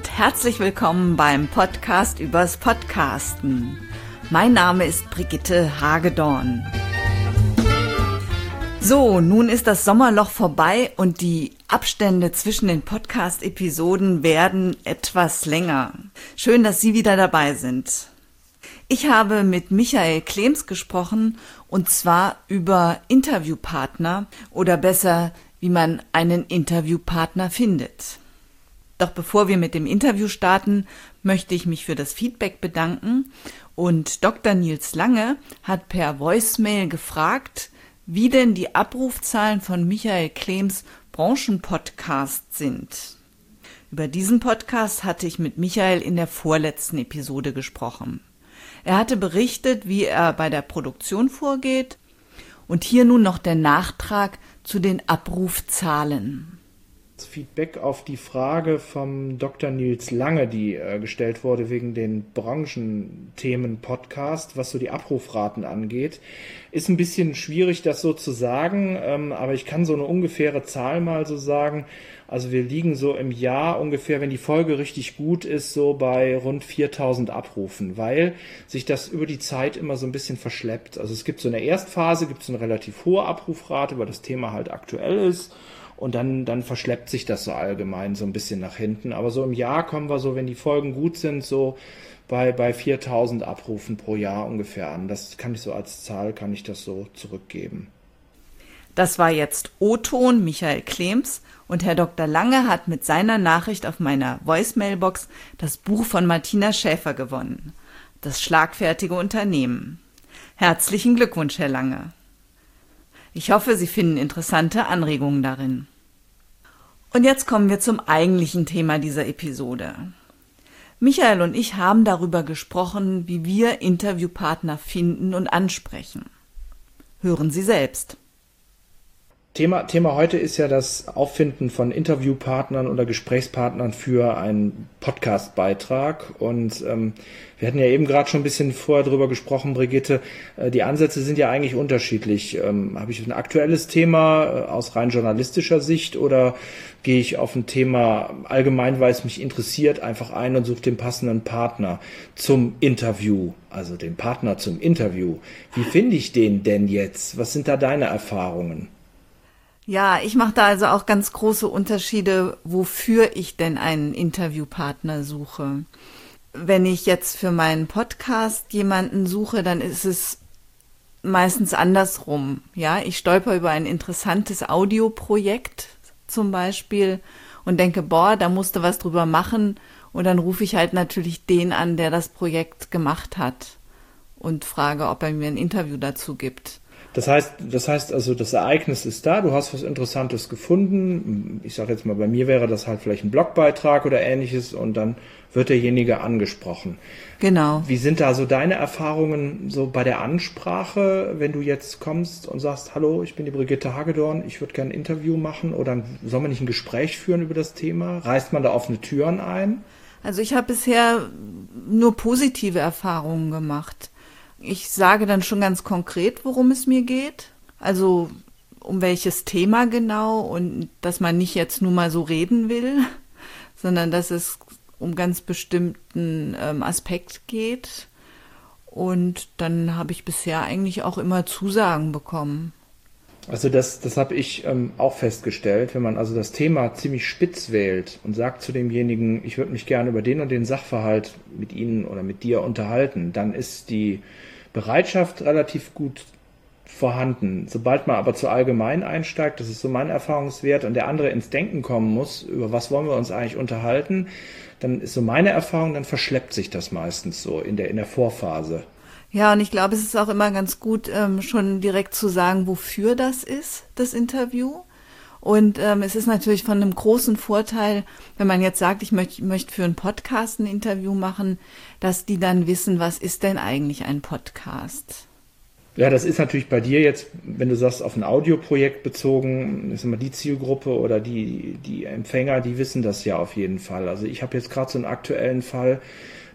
und herzlich willkommen beim Podcast übers Podcasten. Mein Name ist Brigitte Hagedorn. So, nun ist das Sommerloch vorbei und die Abstände zwischen den Podcast-Episoden werden etwas länger. Schön, dass Sie wieder dabei sind. Ich habe mit Michael Klems gesprochen und zwar über Interviewpartner oder besser, wie man einen Interviewpartner findet. Doch bevor wir mit dem Interview starten, möchte ich mich für das Feedback bedanken und Dr. Nils Lange hat per Voicemail gefragt, wie denn die Abrufzahlen von Michael Klems Branchenpodcast sind. Über diesen Podcast hatte ich mit Michael in der vorletzten Episode gesprochen. Er hatte berichtet, wie er bei der Produktion vorgeht. Und hier nun noch der Nachtrag zu den Abrufzahlen. Feedback auf die Frage vom Dr. Nils Lange, die äh, gestellt wurde wegen den Branchenthemen-Podcast, was so die Abrufraten angeht. Ist ein bisschen schwierig, das so zu sagen, ähm, aber ich kann so eine ungefähre Zahl mal so sagen. Also wir liegen so im Jahr ungefähr, wenn die Folge richtig gut ist, so bei rund 4000 Abrufen, weil sich das über die Zeit immer so ein bisschen verschleppt. Also es gibt so eine Erstphase, gibt es eine relativ hohe Abrufrate, weil das Thema halt aktuell ist. Und dann, dann verschleppt sich das so allgemein so ein bisschen nach hinten. Aber so im Jahr kommen wir so, wenn die Folgen gut sind, so bei, bei 4000 Abrufen pro Jahr ungefähr an. Das kann ich so als Zahl, kann ich das so zurückgeben. Das war jetzt O-Ton Michael Klems und Herr Dr. Lange hat mit seiner Nachricht auf meiner Voicemailbox das Buch von Martina Schäfer gewonnen. Das schlagfertige Unternehmen. Herzlichen Glückwunsch, Herr Lange. Ich hoffe, Sie finden interessante Anregungen darin. Und jetzt kommen wir zum eigentlichen Thema dieser Episode. Michael und ich haben darüber gesprochen, wie wir Interviewpartner finden und ansprechen. Hören Sie selbst. Thema, Thema heute ist ja das Auffinden von Interviewpartnern oder Gesprächspartnern für einen Podcastbeitrag. Und ähm, wir hatten ja eben gerade schon ein bisschen vorher drüber gesprochen, Brigitte. Äh, die Ansätze sind ja eigentlich unterschiedlich. Ähm, Habe ich ein aktuelles Thema äh, aus rein journalistischer Sicht oder gehe ich auf ein Thema allgemein, weil es mich interessiert, einfach ein und suche den passenden Partner zum Interview, also den Partner zum Interview. Wie finde ich den denn jetzt? Was sind da deine Erfahrungen? Ja, ich mache da also auch ganz große Unterschiede, wofür ich denn einen Interviewpartner suche. Wenn ich jetzt für meinen Podcast jemanden suche, dann ist es meistens andersrum. Ja, ich stolper über ein interessantes Audioprojekt zum Beispiel und denke, boah, da musste was drüber machen. Und dann rufe ich halt natürlich den an, der das Projekt gemacht hat und frage, ob er mir ein Interview dazu gibt. Das heißt, das heißt also, das Ereignis ist da, du hast was Interessantes gefunden. Ich sage jetzt mal, bei mir wäre das halt vielleicht ein Blogbeitrag oder ähnliches und dann wird derjenige angesprochen. Genau. Wie sind da so deine Erfahrungen so bei der Ansprache, wenn du jetzt kommst und sagst, hallo, ich bin die Brigitte Hagedorn, ich würde gerne ein Interview machen oder soll man nicht ein Gespräch führen über das Thema? Reißt man da offene Türen ein? Also ich habe bisher nur positive Erfahrungen gemacht. Ich sage dann schon ganz konkret, worum es mir geht. Also um welches Thema genau und dass man nicht jetzt nur mal so reden will, sondern dass es um ganz bestimmten ähm, Aspekt geht. Und dann habe ich bisher eigentlich auch immer Zusagen bekommen. Also das, das habe ich ähm, auch festgestellt, wenn man also das Thema ziemlich spitz wählt und sagt zu demjenigen, ich würde mich gerne über den und den Sachverhalt mit Ihnen oder mit dir unterhalten, dann ist die Bereitschaft relativ gut vorhanden. Sobald man aber zu allgemein einsteigt, das ist so mein Erfahrungswert, und der andere ins Denken kommen muss, über was wollen wir uns eigentlich unterhalten, dann ist so meine Erfahrung, dann verschleppt sich das meistens so in der, in der Vorphase. Ja, und ich glaube, es ist auch immer ganz gut, ähm, schon direkt zu sagen, wofür das ist, das Interview. Und ähm, es ist natürlich von einem großen Vorteil, wenn man jetzt sagt, ich möchte möcht für einen Podcast ein Interview machen, dass die dann wissen, was ist denn eigentlich ein Podcast? Ja, das ist natürlich bei dir jetzt, wenn du sagst, auf ein Audioprojekt bezogen, ist immer die Zielgruppe oder die, die Empfänger, die wissen das ja auf jeden Fall. Also ich habe jetzt gerade so einen aktuellen Fall,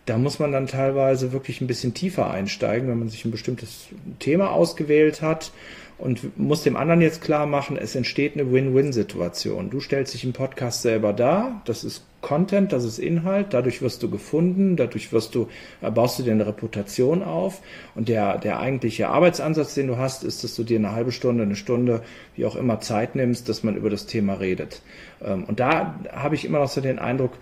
da muss man dann teilweise wirklich ein bisschen tiefer einsteigen, wenn man sich ein bestimmtes Thema ausgewählt hat und muss dem anderen jetzt klar machen, es entsteht eine Win-Win-Situation. Du stellst dich im Podcast selber dar, das ist Content, das ist Inhalt, dadurch wirst du gefunden, dadurch wirst du, äh, baust du dir eine Reputation auf und der, der eigentliche Arbeitsansatz, den du hast, ist, dass du dir eine halbe Stunde, eine Stunde, wie auch immer Zeit nimmst, dass man über das Thema redet. Ähm, und da habe ich immer noch so den Eindruck,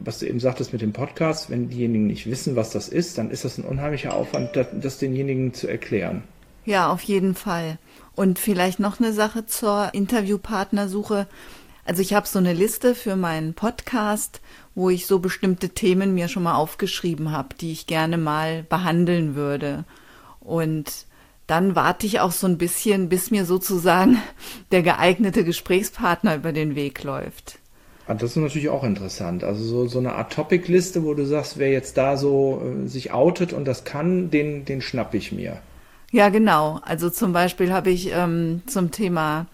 was du eben sagtest mit dem Podcast, wenn diejenigen nicht wissen, was das ist, dann ist das ein unheimlicher Aufwand, das, das denjenigen zu erklären. Ja, auf jeden Fall. Und vielleicht noch eine Sache zur Interviewpartnersuche. Also ich habe so eine Liste für meinen Podcast, wo ich so bestimmte Themen mir schon mal aufgeschrieben habe, die ich gerne mal behandeln würde. Und dann warte ich auch so ein bisschen, bis mir sozusagen der geeignete Gesprächspartner über den Weg läuft. Ah, das ist natürlich auch interessant. Also so, so eine Art Topic-Liste, wo du sagst, wer jetzt da so äh, sich outet und das kann, den, den schnapp ich mir. Ja, genau. Also zum Beispiel habe ich ähm, zum Thema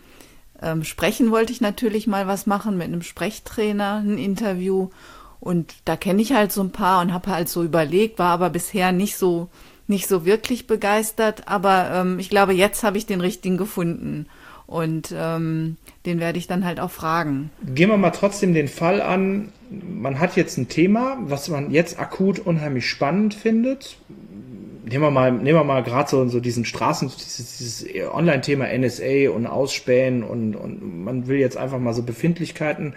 ähm, Sprechen wollte ich natürlich mal was machen mit einem Sprechtrainer, ein Interview. Und da kenne ich halt so ein paar und habe halt so überlegt, war aber bisher nicht so nicht so wirklich begeistert. Aber ähm, ich glaube, jetzt habe ich den richtigen gefunden. Und ähm, den werde ich dann halt auch fragen. Gehen wir mal trotzdem den Fall an. Man hat jetzt ein Thema, was man jetzt akut unheimlich spannend findet nehmen wir mal, nehmen wir mal gerade so, so diesen Straßen, dieses, dieses Online-Thema NSA und Ausspähen und, und man will jetzt einfach mal so Befindlichkeiten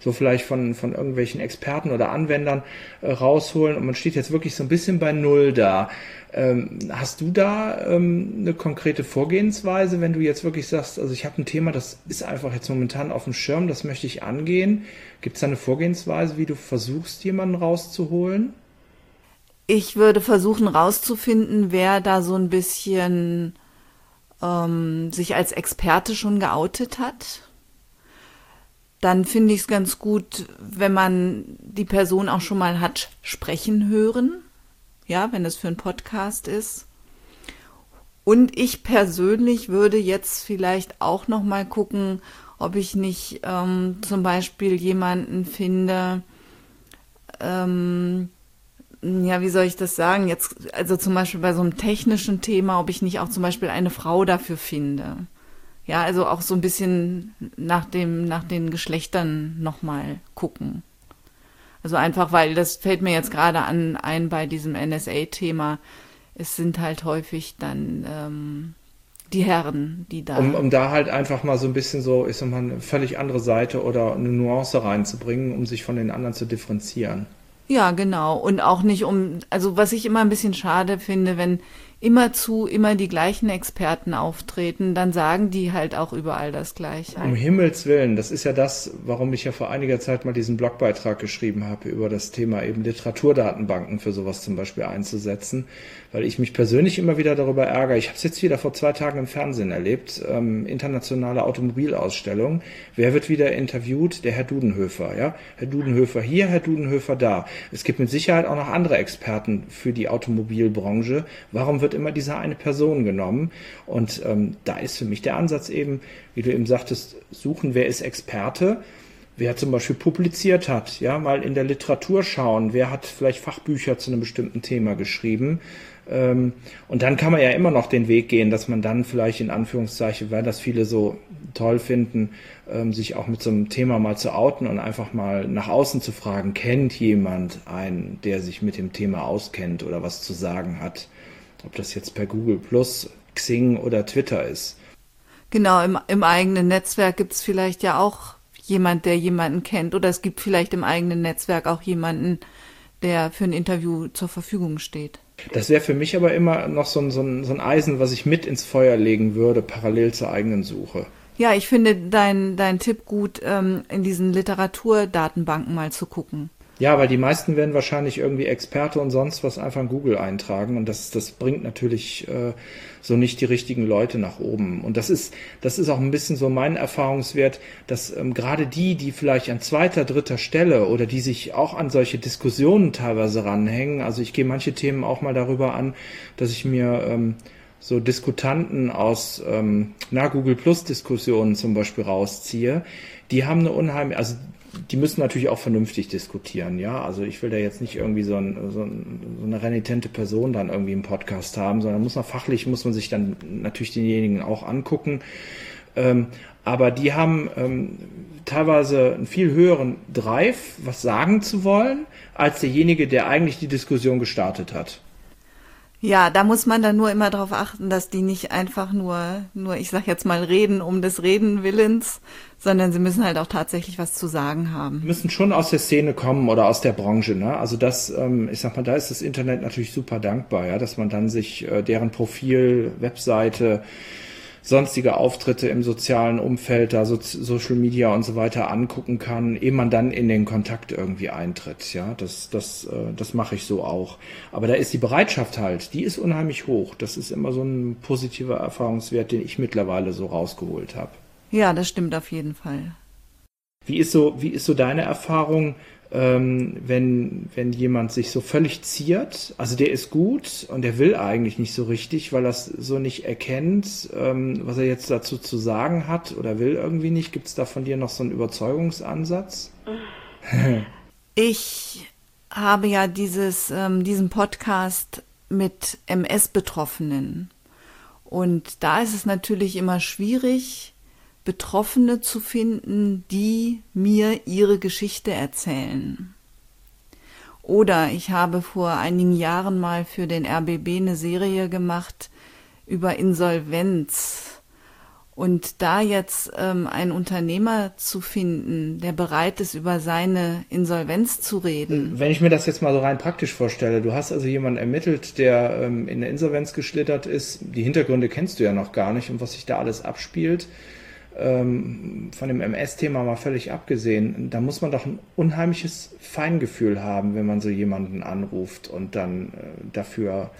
so vielleicht von, von irgendwelchen Experten oder Anwendern äh, rausholen und man steht jetzt wirklich so ein bisschen bei Null da. Ähm, hast du da ähm, eine konkrete Vorgehensweise, wenn du jetzt wirklich sagst, also ich habe ein Thema, das ist einfach jetzt momentan auf dem Schirm, das möchte ich angehen. Gibt es da eine Vorgehensweise, wie du versuchst, jemanden rauszuholen? Ich würde versuchen rauszufinden, wer da so ein bisschen ähm, sich als Experte schon geoutet hat. Dann finde ich es ganz gut, wenn man die Person auch schon mal hat sprechen hören. Ja, wenn es für einen Podcast ist. Und ich persönlich würde jetzt vielleicht auch noch mal gucken, ob ich nicht ähm, zum Beispiel jemanden finde, ähm, ja, wie soll ich das sagen? Jetzt, also zum Beispiel bei so einem technischen Thema, ob ich nicht auch zum Beispiel eine Frau dafür finde. Ja, also auch so ein bisschen nach dem, nach den Geschlechtern nochmal gucken. Also einfach, weil das fällt mir jetzt gerade an ein bei diesem NSA-Thema. Es sind halt häufig dann ähm, die Herren, die da. Um, um da halt einfach mal so ein bisschen so, ich sag mal, eine völlig andere Seite oder eine Nuance reinzubringen, um sich von den anderen zu differenzieren. Ja, genau. Und auch nicht um, also was ich immer ein bisschen schade finde, wenn immerzu immer die gleichen Experten auftreten, dann sagen die halt auch überall das Gleiche. Um Himmels Willen, das ist ja das, warum ich ja vor einiger Zeit mal diesen Blogbeitrag geschrieben habe über das Thema eben Literaturdatenbanken für sowas zum Beispiel einzusetzen, weil ich mich persönlich immer wieder darüber ärgere. Ich habe es jetzt wieder vor zwei Tagen im Fernsehen erlebt, ähm, internationale Automobilausstellung. Wer wird wieder interviewt? Der Herr Dudenhöfer, ja? Herr Dudenhöfer hier, Herr Dudenhöfer da. Es gibt mit Sicherheit auch noch andere Experten für die Automobilbranche. Warum wird immer diese eine Person genommen. Und ähm, da ist für mich der Ansatz eben, wie du eben sagtest, suchen, wer ist Experte, wer zum Beispiel publiziert hat, ja, mal in der Literatur schauen, wer hat vielleicht Fachbücher zu einem bestimmten Thema geschrieben. Ähm, und dann kann man ja immer noch den Weg gehen, dass man dann vielleicht in Anführungszeichen, weil das viele so toll finden, ähm, sich auch mit so einem Thema mal zu outen und einfach mal nach außen zu fragen, kennt jemand einen, der sich mit dem Thema auskennt oder was zu sagen hat? Ob das jetzt per Google Plus, Xing oder Twitter ist. Genau, im, im eigenen Netzwerk gibt es vielleicht ja auch jemand, der jemanden kennt. Oder es gibt vielleicht im eigenen Netzwerk auch jemanden, der für ein Interview zur Verfügung steht. Das wäre für mich aber immer noch so ein, so, ein, so ein Eisen, was ich mit ins Feuer legen würde, parallel zur eigenen Suche. Ja, ich finde dein, dein Tipp gut, ähm, in diesen Literaturdatenbanken mal zu gucken. Ja, weil die meisten werden wahrscheinlich irgendwie Experte und sonst was einfach in Google eintragen und das, das bringt natürlich äh, so nicht die richtigen Leute nach oben. Und das ist, das ist auch ein bisschen so mein Erfahrungswert, dass ähm, gerade die, die vielleicht an zweiter, dritter Stelle oder die sich auch an solche Diskussionen teilweise ranhängen, also ich gehe manche Themen auch mal darüber an, dass ich mir ähm, so Diskutanten aus ähm, na, Google Plus Diskussionen zum Beispiel rausziehe, die haben eine unheimliche, also die müssen natürlich auch vernünftig diskutieren, ja. Also ich will da jetzt nicht irgendwie so, ein, so, ein, so eine renitente Person dann irgendwie im Podcast haben, sondern muss man fachlich, muss man sich dann natürlich denjenigen auch angucken. Ähm, aber die haben ähm, teilweise einen viel höheren Drive, was sagen zu wollen, als derjenige, der eigentlich die Diskussion gestartet hat. Ja, da muss man dann nur immer darauf achten, dass die nicht einfach nur, nur ich sag jetzt mal, reden um des Reden Willens, sondern sie müssen halt auch tatsächlich was zu sagen haben. Müssen schon aus der Szene kommen oder aus der Branche, ne? Also das, ähm, ich sag mal, da ist das Internet natürlich super dankbar, ja, dass man dann sich äh, deren Profil, Webseite, sonstige Auftritte im sozialen Umfeld, da so Social Media und so weiter angucken kann, ehe man dann in den Kontakt irgendwie eintritt. Ja, das, das, äh, das mache ich so auch. Aber da ist die Bereitschaft halt, die ist unheimlich hoch. Das ist immer so ein positiver Erfahrungswert, den ich mittlerweile so rausgeholt habe. Ja, das stimmt auf jeden Fall. Wie ist so, wie ist so deine Erfahrung? Ähm, wenn, wenn jemand sich so völlig ziert, also der ist gut und der will eigentlich nicht so richtig, weil er es so nicht erkennt, ähm, was er jetzt dazu zu sagen hat oder will irgendwie nicht. Gibt es da von dir noch so einen Überzeugungsansatz? ich habe ja dieses, ähm, diesen Podcast mit MS-Betroffenen. Und da ist es natürlich immer schwierig, Betroffene zu finden, die mir ihre Geschichte erzählen. Oder ich habe vor einigen Jahren mal für den RBB eine Serie gemacht über Insolvenz. Und da jetzt ähm, einen Unternehmer zu finden, der bereit ist, über seine Insolvenz zu reden. Wenn ich mir das jetzt mal so rein praktisch vorstelle, du hast also jemanden ermittelt, der ähm, in der Insolvenz geschlittert ist. Die Hintergründe kennst du ja noch gar nicht und was sich da alles abspielt ähm, von dem MS-Thema mal völlig abgesehen, da muss man doch ein unheimliches Feingefühl haben, wenn man so jemanden anruft und dann äh, dafür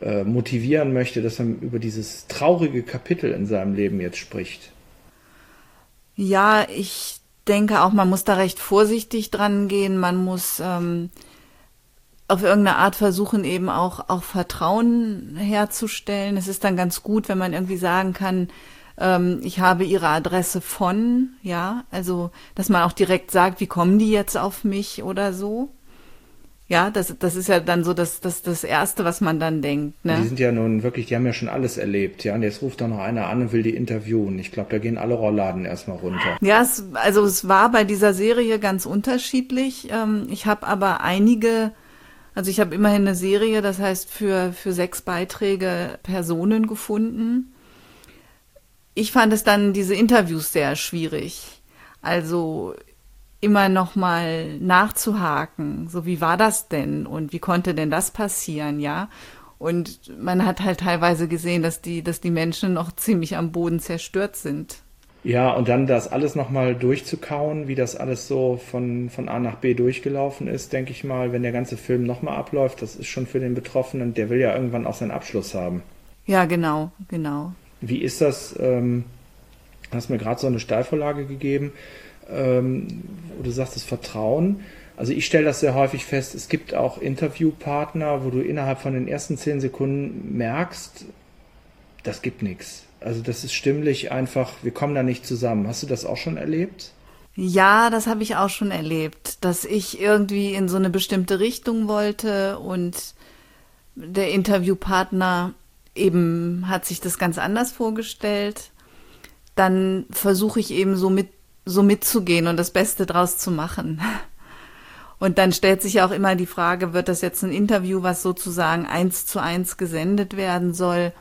äh, motivieren möchte, dass man über dieses traurige Kapitel in seinem Leben jetzt spricht. Ja, ich denke auch, man muss da recht vorsichtig dran gehen. Man muss ähm, auf irgendeine Art versuchen, eben auch, auch Vertrauen herzustellen. Es ist dann ganz gut, wenn man irgendwie sagen kann, ähm, ich habe ihre Adresse von, ja, also dass man auch direkt sagt, wie kommen die jetzt auf mich oder so. Ja, das, das ist ja dann so das, das, das Erste, was man dann denkt. Ne? Die sind ja nun wirklich, die haben ja schon alles erlebt, ja. Und jetzt ruft doch noch einer an und will die interviewen. Ich glaube, da gehen alle Rollladen erstmal runter. Ja, es, also es war bei dieser Serie ganz unterschiedlich. Ähm, ich habe aber einige, also ich habe immerhin eine Serie, das heißt für, für sechs Beiträge Personen gefunden ich fand es dann diese Interviews sehr schwierig. Also immer noch mal nachzuhaken, so wie war das denn und wie konnte denn das passieren, ja? Und man hat halt teilweise gesehen, dass die, dass die Menschen noch ziemlich am Boden zerstört sind. Ja, und dann das alles nochmal durchzukauen, wie das alles so von, von A nach B durchgelaufen ist, denke ich mal, wenn der ganze Film nochmal abläuft, das ist schon für den Betroffenen, der will ja irgendwann auch seinen Abschluss haben. Ja, genau, genau. Wie ist das? Ähm, hast mir gerade so eine Steilvorlage gegeben, ähm, wo du sagst, das Vertrauen. Also ich stelle das sehr häufig fest, es gibt auch Interviewpartner, wo du innerhalb von den ersten zehn Sekunden merkst, das gibt nichts. Also das ist stimmlich einfach, wir kommen da nicht zusammen. Hast du das auch schon erlebt? Ja, das habe ich auch schon erlebt, dass ich irgendwie in so eine bestimmte Richtung wollte und der Interviewpartner eben hat sich das ganz anders vorgestellt, dann versuche ich eben so mit so mitzugehen und das Beste draus zu machen. Und dann stellt sich auch immer die Frage, wird das jetzt ein Interview, was sozusagen eins zu eins gesendet werden soll?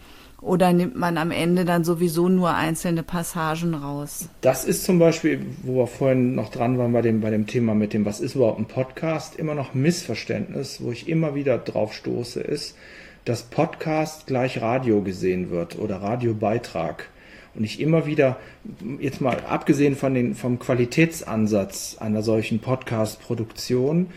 Oder nimmt man am Ende dann sowieso nur einzelne Passagen raus? Das ist zum Beispiel, wo wir vorhin noch dran waren bei dem, bei dem Thema mit dem, was ist überhaupt ein Podcast, immer noch Missverständnis, wo ich immer wieder drauf stoße, ist, dass Podcast gleich Radio gesehen wird oder Radiobeitrag. Und ich immer wieder, jetzt mal abgesehen von den, vom Qualitätsansatz einer solchen Podcast-Produktion,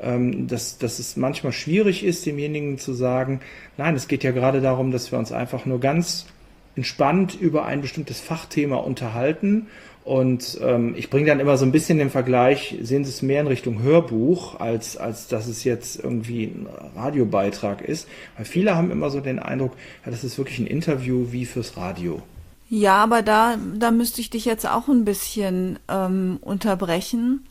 ähm, dass, dass es manchmal schwierig ist, demjenigen zu sagen, nein, es geht ja gerade darum, dass wir uns einfach nur ganz entspannt über ein bestimmtes Fachthema unterhalten und ähm, ich bringe dann immer so ein bisschen den Vergleich, sehen Sie es mehr in Richtung Hörbuch, als, als dass es jetzt irgendwie ein Radiobeitrag ist. Weil viele haben immer so den Eindruck, ja, das ist wirklich ein Interview wie fürs Radio. Ja, aber da, da müsste ich dich jetzt auch ein bisschen ähm, unterbrechen,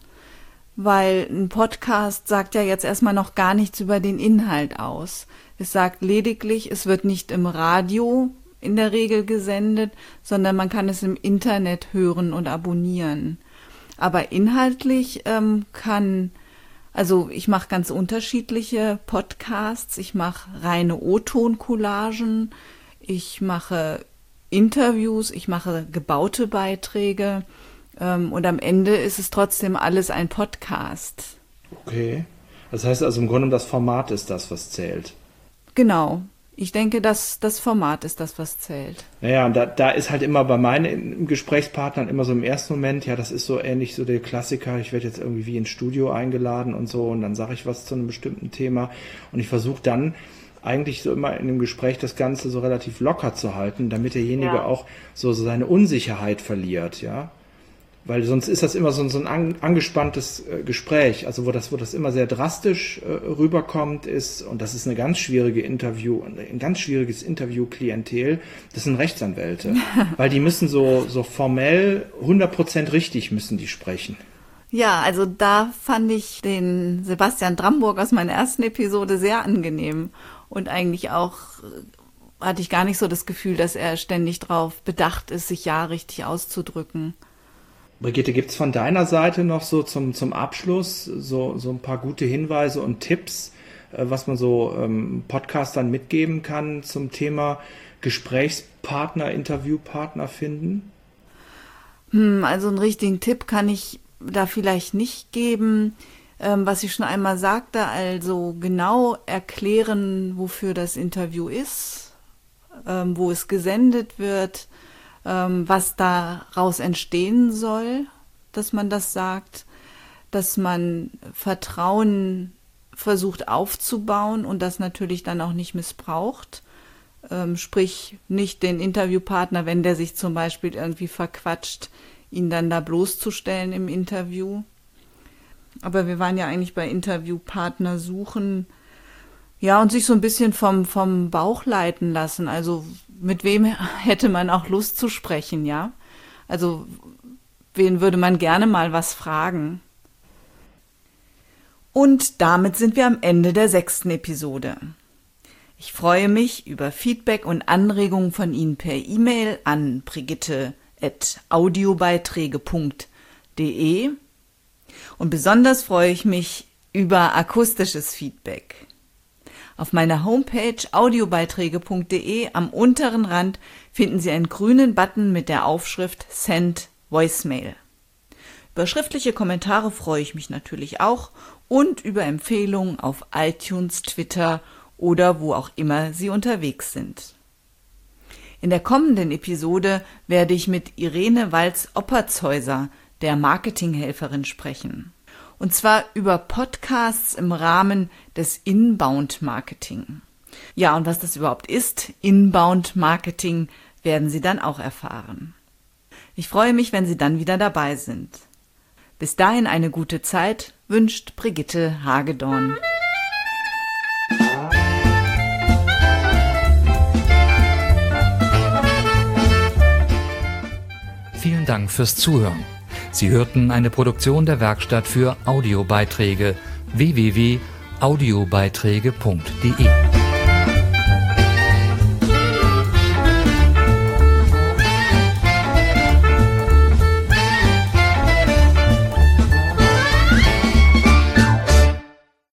weil ein Podcast sagt ja jetzt erstmal noch gar nichts über den Inhalt aus. Es sagt lediglich, es wird nicht im Radio in der Regel gesendet, sondern man kann es im Internet hören und abonnieren. Aber inhaltlich ähm, kann, also ich mache ganz unterschiedliche Podcasts. Ich mache reine O-Ton-Collagen, ich mache Interviews, ich mache gebaute Beiträge ähm, und am Ende ist es trotzdem alles ein Podcast. Okay. Das heißt also im Grunde das Format ist das, was zählt. Genau. Ich denke, dass das Format ist das, was zählt. Naja, und da, da ist halt immer bei meinen Gesprächspartnern immer so im ersten Moment, ja, das ist so ähnlich so der Klassiker, ich werde jetzt irgendwie wie ins Studio eingeladen und so und dann sage ich was zu einem bestimmten Thema und ich versuche dann eigentlich so immer in dem Gespräch das Ganze so relativ locker zu halten, damit derjenige ja. auch so seine Unsicherheit verliert, ja. Weil sonst ist das immer so, so ein angespanntes äh, Gespräch, also wo das, wo das immer sehr drastisch äh, rüberkommt, ist, und das ist eine ganz schwierige Interview, ein ganz schwieriges Interview-Klientel, das sind Rechtsanwälte. weil die müssen so, so formell 100% richtig müssen die sprechen. Ja, also da fand ich den Sebastian Dramburg aus meiner ersten Episode sehr angenehm und eigentlich auch äh, hatte ich gar nicht so das Gefühl, dass er ständig darauf bedacht ist, sich ja richtig auszudrücken. Brigitte, gibt es von deiner Seite noch so zum, zum Abschluss so, so ein paar gute Hinweise und Tipps, äh, was man so ähm, Podcastern mitgeben kann zum Thema Gesprächspartner, Interviewpartner finden? Hm, also einen richtigen Tipp kann ich da vielleicht nicht geben. Ähm, was ich schon einmal sagte, also genau erklären, wofür das Interview ist, ähm, wo es gesendet wird, ähm, was daraus entstehen soll, dass man das sagt, dass man Vertrauen versucht aufzubauen und das natürlich dann auch nicht missbraucht. Ähm, sprich, nicht den Interviewpartner, wenn der sich zum Beispiel irgendwie verquatscht, ihn dann da bloßzustellen im Interview. Aber wir waren ja eigentlich bei Interviewpartner suchen. Ja, und sich so ein bisschen vom, vom Bauch leiten lassen. Also mit wem hätte man auch Lust zu sprechen, ja? Also wen würde man gerne mal was fragen? Und damit sind wir am Ende der sechsten Episode. Ich freue mich über Feedback und Anregungen von Ihnen per E-Mail an brigitte.audiobeiträge.de und besonders freue ich mich über akustisches Feedback. Auf meiner Homepage audiobeiträge.de am unteren Rand finden Sie einen grünen Button mit der Aufschrift Send Voicemail. Über schriftliche Kommentare freue ich mich natürlich auch und über Empfehlungen auf iTunes, Twitter oder wo auch immer Sie unterwegs sind. In der kommenden Episode werde ich mit Irene Walz-Oppertshäuser, der Marketinghelferin, sprechen und zwar über Podcasts im Rahmen des Inbound Marketing. Ja, und was das überhaupt ist, Inbound Marketing, werden Sie dann auch erfahren. Ich freue mich, wenn Sie dann wieder dabei sind. Bis dahin eine gute Zeit wünscht Brigitte Hagedorn. Vielen Dank fürs Zuhören. Sie hörten eine Produktion der Werkstatt für Audiobeiträge www.audiobeiträge.de.